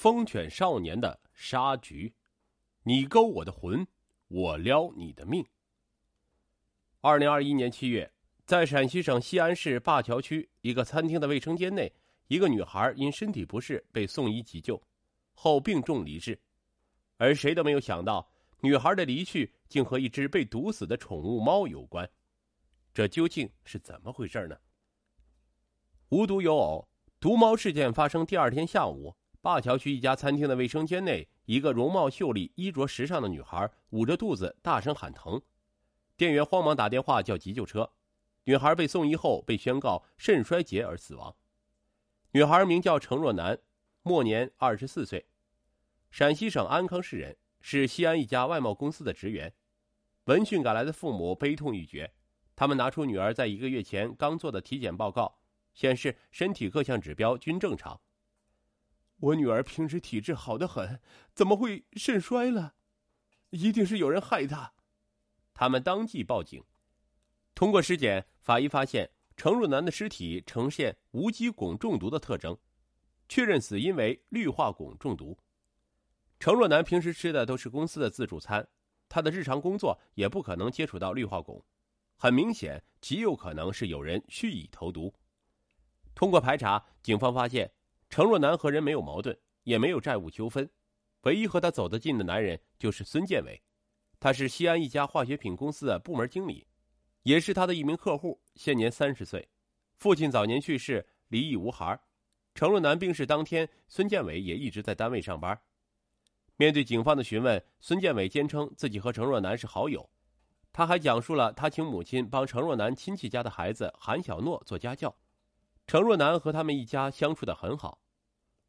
疯犬少年的杀局，你勾我的魂，我撩你的命。二零二一年七月，在陕西省西安市灞桥区一个餐厅的卫生间内，一个女孩因身体不适被送医急救，后病重离世。而谁都没有想到，女孩的离去竟和一只被毒死的宠物猫有关。这究竟是怎么回事呢？无独有偶，毒猫事件发生第二天下午。灞桥区一家餐厅的卫生间内，一个容貌秀丽、衣着时尚的女孩捂着肚子大声喊疼，店员慌忙打电话叫急救车。女孩被送医后被宣告肾衰竭而死亡。女孩名叫程若楠，末年二十四岁，陕西省安康市人，是西安一家外贸公司的职员。闻讯赶来的父母悲痛欲绝，他们拿出女儿在一个月前刚做的体检报告，显示身体各项指标均正常。我女儿平时体质好得很，怎么会肾衰了？一定是有人害她。他们当即报警。通过尸检，法医发现程若楠的尸体呈现无机汞中毒的特征，确认死因为氯化汞中毒。程若楠平时吃的都是公司的自助餐，她的日常工作也不可能接触到氯化汞，很明显，极有可能是有人蓄意投毒。通过排查，警方发现。程若楠和人没有矛盾，也没有债务纠纷，唯一和他走得近的男人就是孙建伟，他是西安一家化学品公司的部门经理，也是他的一名客户，现年三十岁，父亲早年去世，离异无孩。程若楠病逝当天，孙建伟也一直在单位上班。面对警方的询问，孙建伟坚称自己和程若楠是好友，他还讲述了他请母亲帮程若楠亲戚家的孩子韩小诺做家教。程若楠和他们一家相处的很好，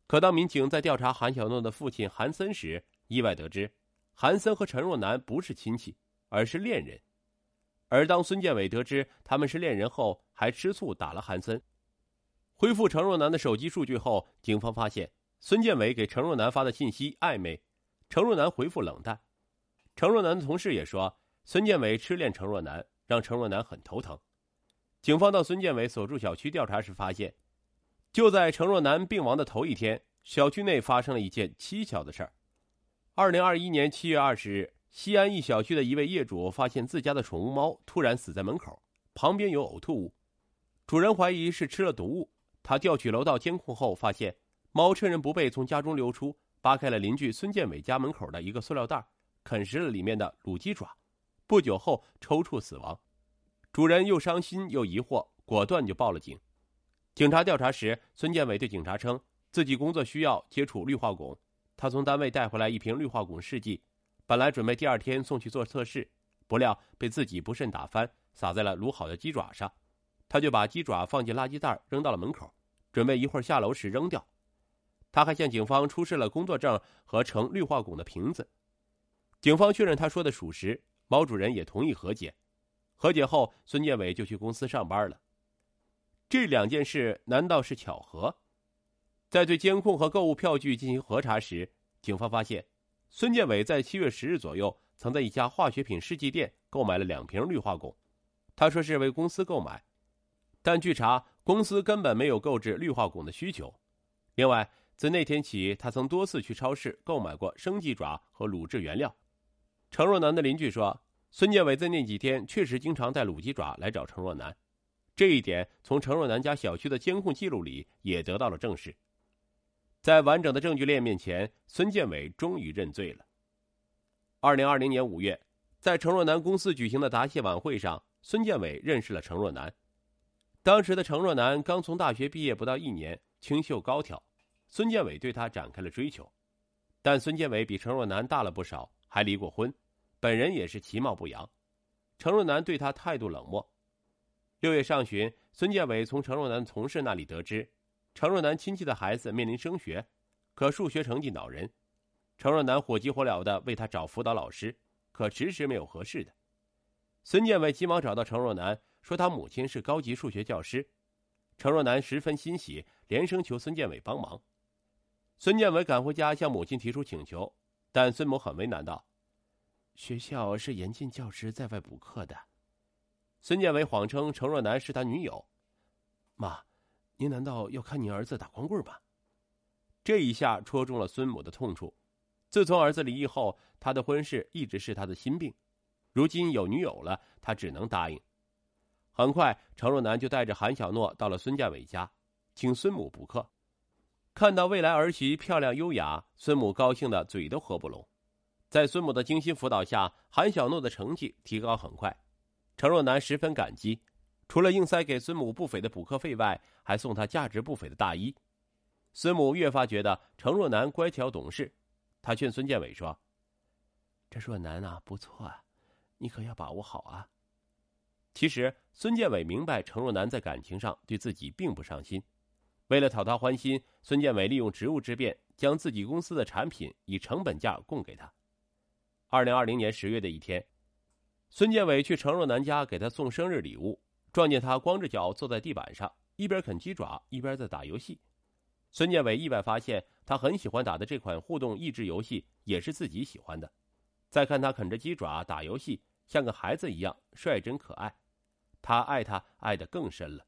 可当民警在调查韩小诺的父亲韩森时，意外得知，韩森和陈若楠不是亲戚，而是恋人。而当孙建伟得知他们是恋人后，还吃醋打了韩森。恢复程若楠的手机数据后，警方发现孙建伟给程若楠发的信息暧昧，程若楠回复冷淡。程若楠的同事也说，孙建伟痴恋程若楠，让程若楠很头疼。警方到孙建伟所住小区调查时，发现，就在程若楠病亡的头一天，小区内发生了一件蹊跷的事儿。二零二一年七月二十日，西安一小区的一位业主发现自家的宠物猫突然死在门口，旁边有呕吐物，主人怀疑是吃了毒物。他调取楼道监控后，发现猫趁人不备从家中溜出，扒开了邻居孙建伟家门口的一个塑料袋，啃食了里面的卤鸡爪，不久后抽搐死亡。主人又伤心又疑惑，果断就报了警。警察调查时，孙建伟对警察称，自己工作需要接触氯化汞，他从单位带回来一瓶氯化汞试剂，本来准备第二天送去做测试，不料被自己不慎打翻，洒在了卤好的鸡爪上，他就把鸡爪放进垃圾袋扔到了门口，准备一会儿下楼时扔掉。他还向警方出示了工作证和盛氯化汞的瓶子。警方确认他说的属实，猫主人也同意和解。和解后，孙建伟就去公司上班了。这两件事难道是巧合？在对监控和购物票据进行核查时，警方发现，孙建伟在七月十日左右曾在一家化学品试剂店购买了两瓶氯化汞，他说是为公司购买，但据查，公司根本没有购置氯化汞的需求。另外，自那天起，他曾多次去超市购买过生鸡爪和卤制原料。程若楠的邻居说。孙建伟在那几天确实经常带卤鸡爪来找程若楠，这一点从程若楠家小区的监控记录里也得到了证实。在完整的证据链面前，孙建伟终于认罪了。二零二零年五月，在程若楠公司举行的答谢晚会上，孙建伟认识了程若楠。当时的程若楠刚从大学毕业不到一年，清秀高挑，孙建伟对她展开了追求，但孙建伟比程若楠大了不少，还离过婚。本人也是其貌不扬，程若楠对他态度冷漠。六月上旬，孙建伟从程若楠同事那里得知，程若楠亲戚的孩子面临升学，可数学成绩恼人。程若楠火急火燎的为他找辅导老师，可迟迟没有合适的。孙建伟急忙找到程若楠，说他母亲是高级数学教师。程若楠十分欣喜，连声求孙建伟帮忙。孙建伟赶回家向母亲提出请求，但孙某很为难道。学校是严禁教师在外补课的。孙建伟谎称程若楠是他女友。妈，您难道要看您儿子打光棍吗？这一下戳中了孙母的痛处。自从儿子离异后，他的婚事一直是他的心病。如今有女友了，他只能答应。很快，程若楠就带着韩小诺到了孙建伟家，请孙母补课。看到未来儿媳漂亮优雅，孙母高兴的嘴都合不拢。在孙母的精心辅导下，韩小诺的成绩提高很快。程若楠十分感激，除了硬塞给孙母不菲的补课费外，还送她价值不菲的大衣。孙母越发觉得程若楠乖巧懂事，他劝孙建伟说：“这若楠啊，不错啊，你可要把握好啊。”其实，孙建伟明白程若楠在感情上对自己并不上心。为了讨她欢心，孙建伟利用职务之便，将自己公司的产品以成本价供给她。二零二零年十月的一天。孙建伟去程若楠家给她送生日礼物，撞见她光着脚坐在地板上，一边啃鸡爪一边在打游戏。孙建伟意外发现，她很喜欢打的这款互动益智游戏也是自己喜欢的。再看她啃着鸡爪打游戏，像个孩子一样率真可爱，他爱她爱得更深了。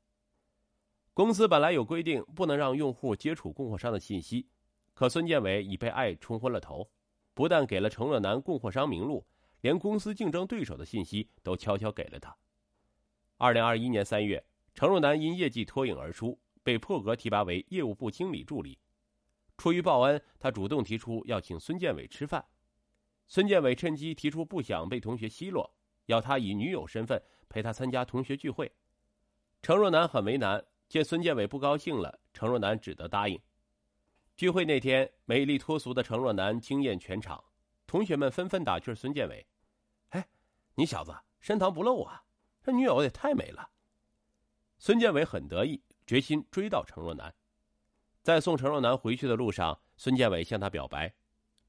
公司本来有规定，不能让用户接触供货商的信息，可孙建伟已被爱冲昏了头，不但给了程若楠供货商名录。连公司竞争对手的信息都悄悄给了他。二零二一年三月，程若楠因业绩脱颖而出，被破格提拔为业务部经理助理。出于报恩，他主动提出要请孙建伟吃饭。孙建伟趁机提出不想被同学奚落，要他以女友身份陪他参加同学聚会。程若楠很为难，见孙建伟不高兴了，程若楠只得答应。聚会那天，美丽脱俗的程若楠惊艳全场，同学们纷纷打趣孙建伟。哎你小子深藏不露啊！这女友也太美了。孙建伟很得意，决心追到程若楠。在送程若楠回去的路上，孙建伟向她表白。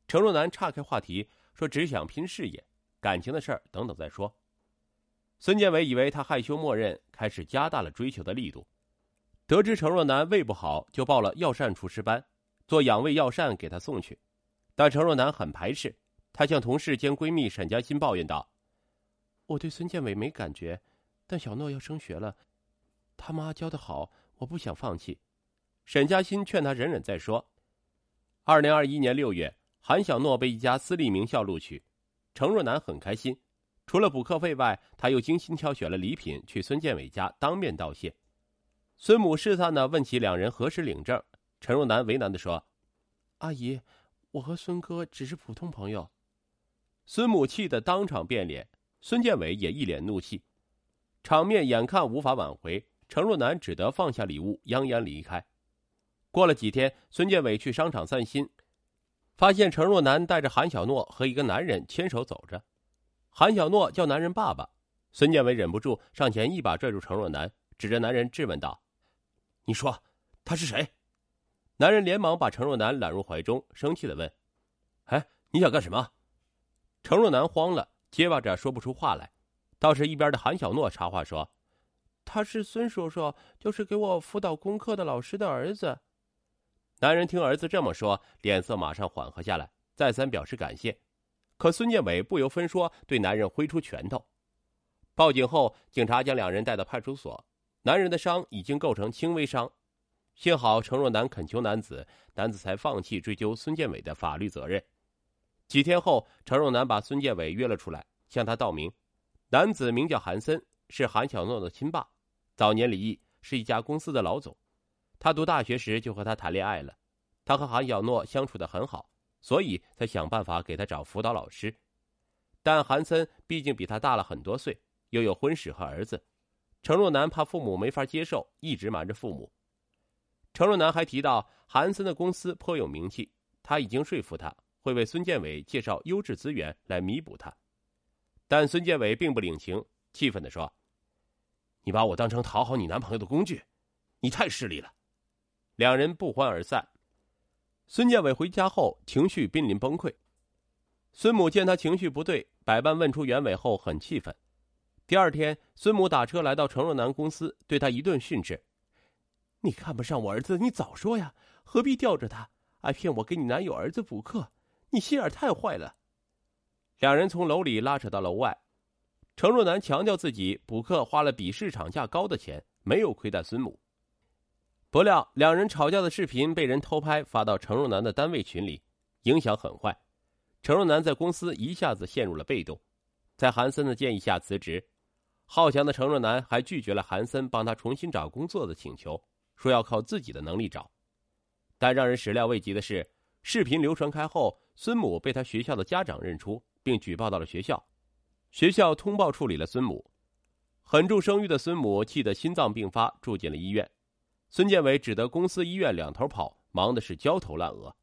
程若楠岔开话题说：“只想拼事业，感情的事儿等等再说。”孙建伟以为他害羞默认，开始加大了追求的力度。得知程若楠胃不好，就报了药膳厨师班，做养胃药膳给他送去。但程若楠很排斥，她向同事兼闺蜜沈佳欣抱怨道。我对孙建伟没感觉，但小诺要升学了，他妈教的好，我不想放弃。沈佳欣劝他忍忍再说。二零二一年六月，韩小诺被一家私立名校录取，程若楠很开心。除了补课费外，他又精心挑选了礼品去孙建伟家当面道谢。孙母试探的问起两人何时领证，陈若楠为难的说：“阿姨，我和孙哥只是普通朋友。”孙母气得当场变脸。孙建伟也一脸怒气，场面眼看无法挽回，陈若楠只得放下礼物，扬言离开。过了几天，孙建伟去商场散心，发现陈若楠带着韩小诺和一个男人牵手走着。韩小诺叫男人爸爸，孙建伟忍不住上前一把拽住陈若楠，指着男人质问道：“你说他是谁？”男人连忙把程若楠揽入怀中，生气的问：“哎，你想干什么？”程若楠慌了。结巴着说不出话来，倒是一边的韩小诺插话说：“他是孙叔叔，就是给我辅导功课的老师的儿子。”男人听儿子这么说，脸色马上缓和下来，再三表示感谢。可孙建伟不由分说对男人挥出拳头。报警后，警察将两人带到派出所，男人的伤已经构成轻微伤，幸好程若楠恳求男子，男子才放弃追究孙建伟的法律责任。几天后，程若楠把孙建伟约了出来，向他道明：男子名叫韩森，是韩小诺的亲爸，早年离异，是一家公司的老总。他读大学时就和他谈恋爱了，他和韩小诺相处的很好，所以才想办法给他找辅导老师。但韩森毕竟比他大了很多岁，又有婚史和儿子，程若楠怕父母没法接受，一直瞒着父母。程若楠还提到，韩森的公司颇有名气，他已经说服他。会为孙建伟介绍优质资源来弥补他，但孙建伟并不领情，气愤的说：“你把我当成讨好你男朋友的工具，你太势利了。”两人不欢而散。孙建伟回家后情绪濒临崩溃，孙母见他情绪不对，百般问出原委后很气愤。第二天，孙母打车来到程若楠公司，对他一顿训斥：“你看不上我儿子，你早说呀，何必吊着他，还骗我给你男友儿子补课？”你心眼太坏了！两人从楼里拉扯到楼外，程若楠强调自己补课花了比市场价高的钱，没有亏待孙母。不料，两人吵架的视频被人偷拍发到程若楠的单位群里，影响很坏。程若楠在公司一下子陷入了被动，在韩森的建议下辞职。好强的程若楠还拒绝了韩森帮他重新找工作的请求，说要靠自己的能力找。但让人始料未及的是，视频流传开后，孙母被他学校的家长认出，并举报到了学校。学校通报处理了孙母。很重声誉的孙母气得心脏病发，住进了医院。孙建伟只得公司医院两头跑，忙的是焦头烂额。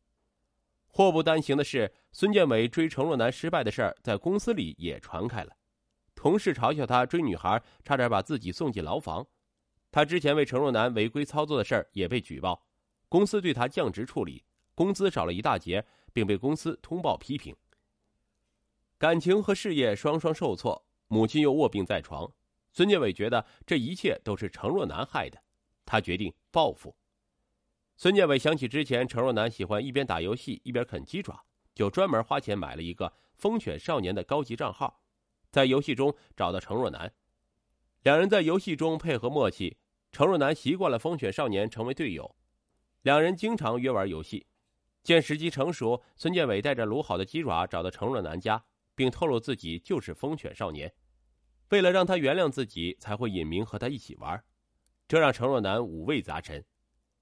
祸不单行的是，孙建伟追程若楠失败的事儿在公司里也传开了。同事嘲笑他追女孩，差点把自己送进牢房。他之前为程若楠违规操作的事儿也被举报，公司对他降职处理，工资少了一大截，并被公司通报批评。感情和事业双双受挫，母亲又卧病在床，孙建伟觉得这一切都是程若楠害的，他决定报复。孙建伟想起之前程若楠喜欢一边打游戏一边啃鸡爪，就专门花钱买了一个“风犬少年”的高级账号。在游戏中找到程若楠，两人在游戏中配合默契。程若楠习惯了风犬少年成为队友，两人经常约玩游戏。见时机成熟，孙建伟带着卤好的鸡爪找到程若楠家，并透露自己就是风犬少年。为了让他原谅自己，才会隐名和他一起玩，这让程若楠五味杂陈。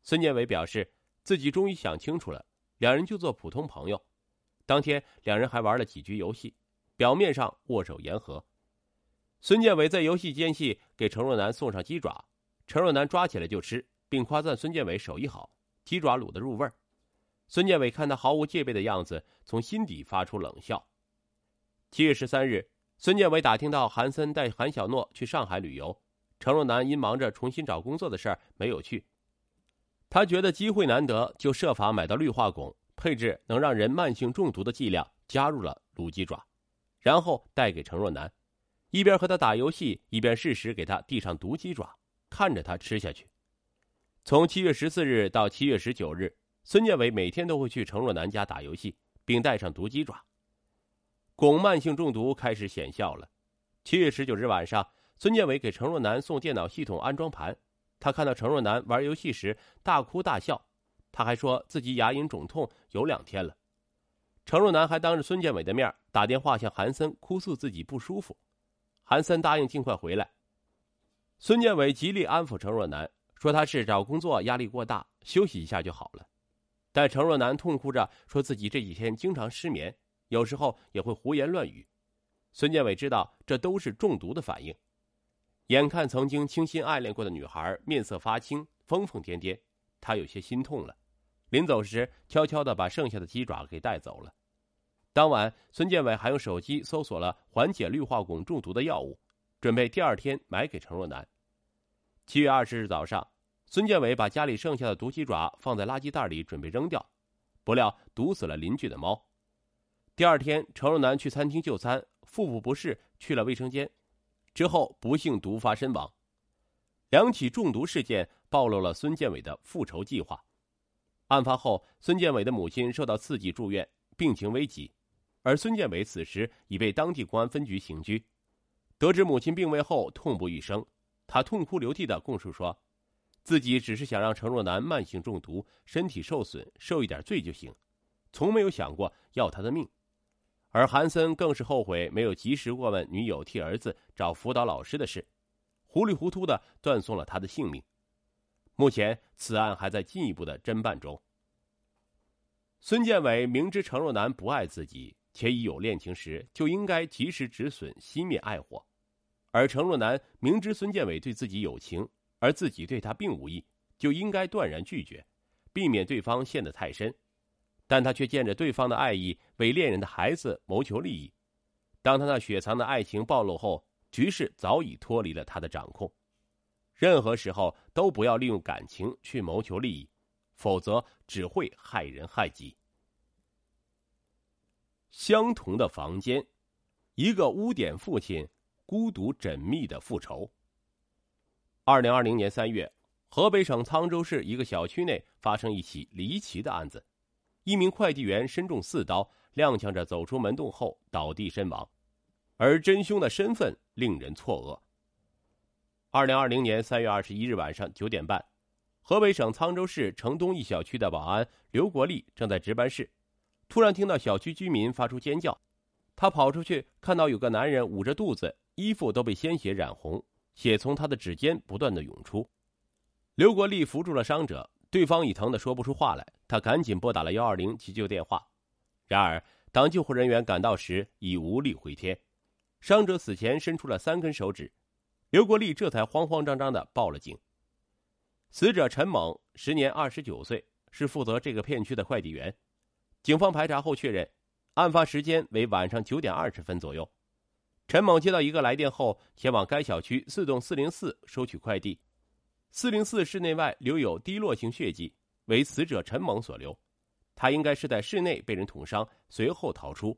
孙建伟表示自己终于想清楚了，两人就做普通朋友。当天，两人还玩了几局游戏。表面上握手言和，孙建伟在游戏间隙给程若楠送上鸡爪，程若楠抓起来就吃，并夸赞孙建伟手艺好，鸡爪卤的入味儿。孙建伟看他毫无戒备的样子，从心底发出冷笑。七月十三日，孙建伟打听到韩森带韩小诺去上海旅游，程若楠因忙着重新找工作的事儿没有去。他觉得机会难得，就设法买到氯化汞，配置能让人慢性中毒的剂量，加入了卤鸡爪。然后带给程若楠，一边和他打游戏，一边适时给他递上毒鸡爪，看着他吃下去。从七月十四日到七月十九日，孙建伟每天都会去程若楠家打游戏，并带上毒鸡爪。汞慢性中毒开始显效了。七月十九日晚上，孙建伟给程若楠送电脑系统安装盘，他看到程若楠玩游戏时大哭大笑，他还说自己牙龈肿痛有两天了。程若楠还当着孙建伟的面打电话向韩森哭诉自己不舒服，韩森答应尽快回来。孙建伟极力安抚程若楠，说他是找工作压力过大，休息一下就好了。但程若楠痛哭着说自己这几天经常失眠，有时候也会胡言乱语。孙建伟知道这都是中毒的反应，眼看曾经倾心爱恋过的女孩面色发青、疯疯癫癫，他有些心痛了。临走时，悄悄的把剩下的鸡爪给带走了。当晚，孙建伟还用手机搜索了缓解氯化汞中毒的药物，准备第二天买给程若楠。七月二十日早上，孙建伟把家里剩下的毒鸡爪放在垃圾袋里，准备扔掉，不料毒死了邻居的猫。第二天，程若楠去餐厅就餐，腹部不适，去了卫生间，之后不幸毒发身亡。两起中毒事件暴露了孙建伟的复仇计划。案发后，孙建伟的母亲受到刺激住院，病情危急。而孙建伟此时已被当地公安分局刑拘。得知母亲病危后，痛不欲生，他痛哭流涕的供述说：“自己只是想让程若楠慢性中毒，身体受损，受一点罪就行，从没有想过要他的命。”而韩森更是后悔没有及时过问女友替儿子找辅导老师的事，糊里糊涂的断送了他的性命。目前，此案还在进一步的侦办中。孙建伟明知程若楠不爱自己。且已有恋情时，就应该及时止损，熄灭爱火；而程若楠明知孙建伟对自己有情，而自己对他并无意，就应该断然拒绝，避免对方陷得太深。但他却见着对方的爱意，为恋人的孩子谋求利益。当他那雪藏的爱情暴露后，局势早已脱离了他的掌控。任何时候都不要利用感情去谋求利益，否则只会害人害己。相同的房间，一个污点父亲孤独缜密的复仇。二零二零年三月，河北省沧州市一个小区内发生一起离奇的案子，一名快递员身中四刀，踉跄着走出门洞后倒地身亡，而真凶的身份令人错愕。二零二零年三月二十一日晚上九点半，河北省沧州市城东一小区的保安刘国立正在值班室，突然听到小区居民发出尖叫，他跑出去看到有个男人捂着肚子，衣服都被鲜血染红，血从他的指尖不断的涌出。刘国立扶住了伤者，对方已疼得说不出话来，他赶紧拨打了幺二零急救电话。然而，当救护人员赶到时，已无力回天，伤者死前伸出了三根手指，刘国立这才慌慌张张的报了警。死者陈猛，时年二十九岁，是负责这个片区的快递员。警方排查后确认，案发时间为晚上九点二十分左右。陈某接到一个来电后，前往该小区四栋四零四收取快递。四零四室内外留有滴落性血迹，为死者陈某所留。他应该是在室内被人捅伤，随后逃出。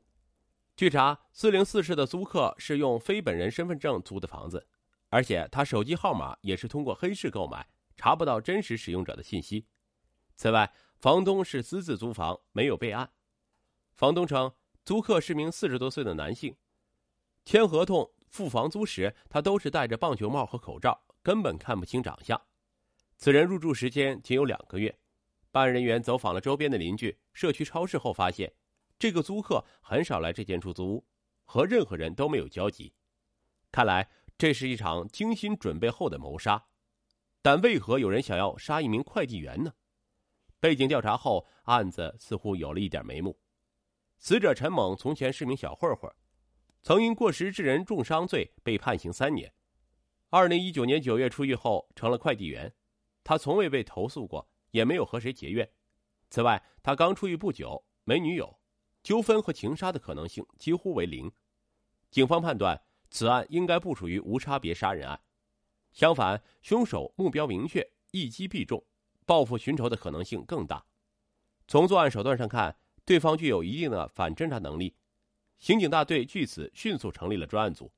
据查，四零四室的租客是用非本人身份证租的房子，而且他手机号码也是通过黑市购买。查不到真实使用者的信息。此外，房东是私自租房，没有备案。房东称，租客是名四十多岁的男性，签合同、付房租时，他都是戴着棒球帽和口罩，根本看不清长相。此人入住时间仅有两个月。办案人员走访了周边的邻居、社区超市后发现，这个租客很少来这间出租屋，和任何人都没有交集。看来，这是一场精心准备后的谋杀。但为何有人想要杀一名快递员呢？背景调查后，案子似乎有了一点眉目。死者陈猛从前是名小混混，曾因过失致人重伤罪被判刑三年。二零一九年九月出狱后，成了快递员。他从未被投诉过，也没有和谁结怨。此外，他刚出狱不久，没女友，纠纷和情杀的可能性几乎为零。警方判断，此案应该不属于无差别杀人案。相反，凶手目标明确，一击必中，报复寻仇的可能性更大。从作案手段上看，对方具有一定的反侦查能力。刑警大队据此迅速成立了专案组。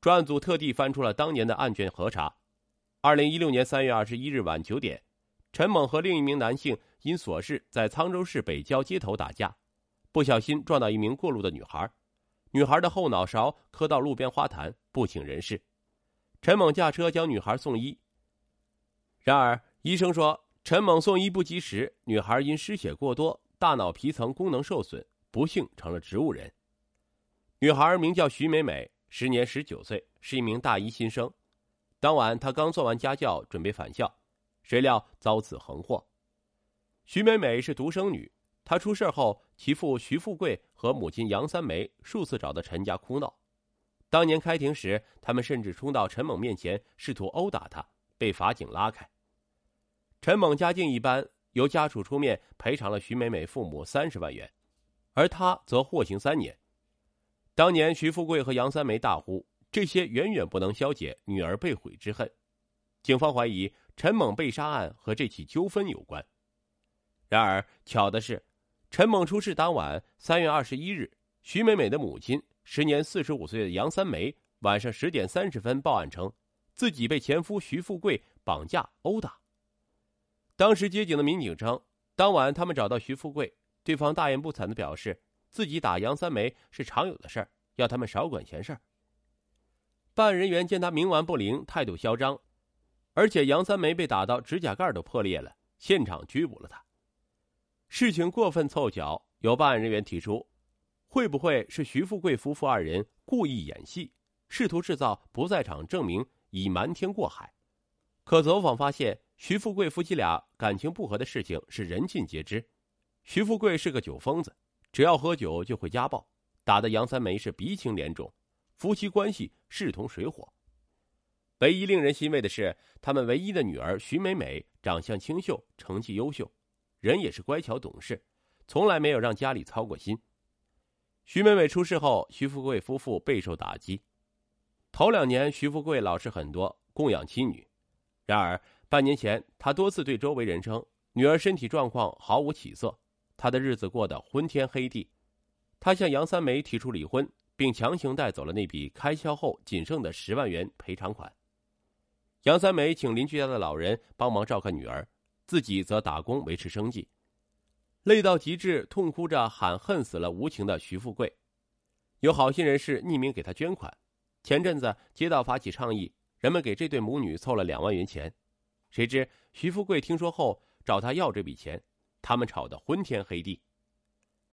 专案组特地翻出了当年的案卷核查。二零一六年三月二十一日晚九点，陈猛和另一名男性因琐事在沧州市北郊街头打架，不小心撞到一名过路的女孩，女孩的后脑勺磕到路边花坛，不省人事。陈猛驾车将女孩送医，然而医生说陈猛送医不及时，女孩因失血过多，大脑皮层功能受损，不幸成了植物人。女孩名叫徐美美，时年十九岁，是一名大一新生。当晚她刚做完家教，准备返校，谁料遭此横祸。徐美美是独生女，她出事后，其父徐富贵和母亲杨三梅数次找到陈家哭闹。当年开庭时，他们甚至冲到陈猛面前，试图殴打他，被法警拉开。陈猛家境一般，由家属出面赔偿了徐美美父母三十万元，而他则获刑三年。当年徐富贵和杨三梅大呼：“这些远远不能消解女儿被毁之恨。”警方怀疑陈猛被杀案和这起纠纷有关。然而，巧的是，陈猛出事当晚，三月二十一日，徐美美的母亲。时年四十五岁的杨三梅晚上十点三十分报案称，自己被前夫徐富贵绑架殴打。当时接警的民警称，当晚他们找到徐富贵，对方大言不惭的表示自己打杨三梅是常有的事儿，要他们少管闲事儿。办案人员见他冥顽不灵，态度嚣张，而且杨三梅被打到指甲盖都破裂了，现场拘捕了他。事情过分凑巧，有办案人员提出。会不会是徐富贵夫妇二人故意演戏，试图制造不在场证明，以瞒天过海？可走访发现，徐富贵夫妻俩感情不和的事情是人尽皆知。徐富贵是个酒疯子，只要喝酒就会家暴，打的杨三梅是鼻青脸肿，夫妻关系势同水火。唯一令人欣慰的是，他们唯一的女儿徐美美长相清秀，成绩优秀，人也是乖巧懂事，从来没有让家里操过心。徐美美出事后，徐富贵夫妇备受打击。头两年，徐富贵老实很多，供养妻女。然而，半年前，他多次对周围人称女儿身体状况毫无起色，他的日子过得昏天黑地。他向杨三梅提出离婚，并强行带走了那笔开销后仅剩的十万元赔偿款。杨三梅请邻居家的老人帮忙照看女儿，自己则打工维持生计。累到极致，痛哭着喊恨死了无情的徐富贵。有好心人士匿名给他捐款。前阵子街道发起倡议，人们给这对母女凑了两万元钱。谁知徐富贵听说后找他要这笔钱，他们吵得昏天黑地。